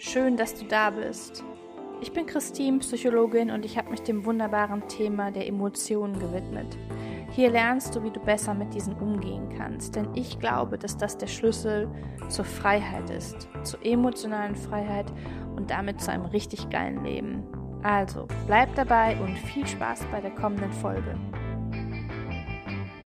Schön, dass du da bist. Ich bin Christine, Psychologin und ich habe mich dem wunderbaren Thema der Emotionen gewidmet. Hier lernst du, wie du besser mit diesen umgehen kannst, denn ich glaube, dass das der Schlüssel zur Freiheit ist, zur emotionalen Freiheit und damit zu einem richtig geilen Leben. Also, bleib dabei und viel Spaß bei der kommenden Folge.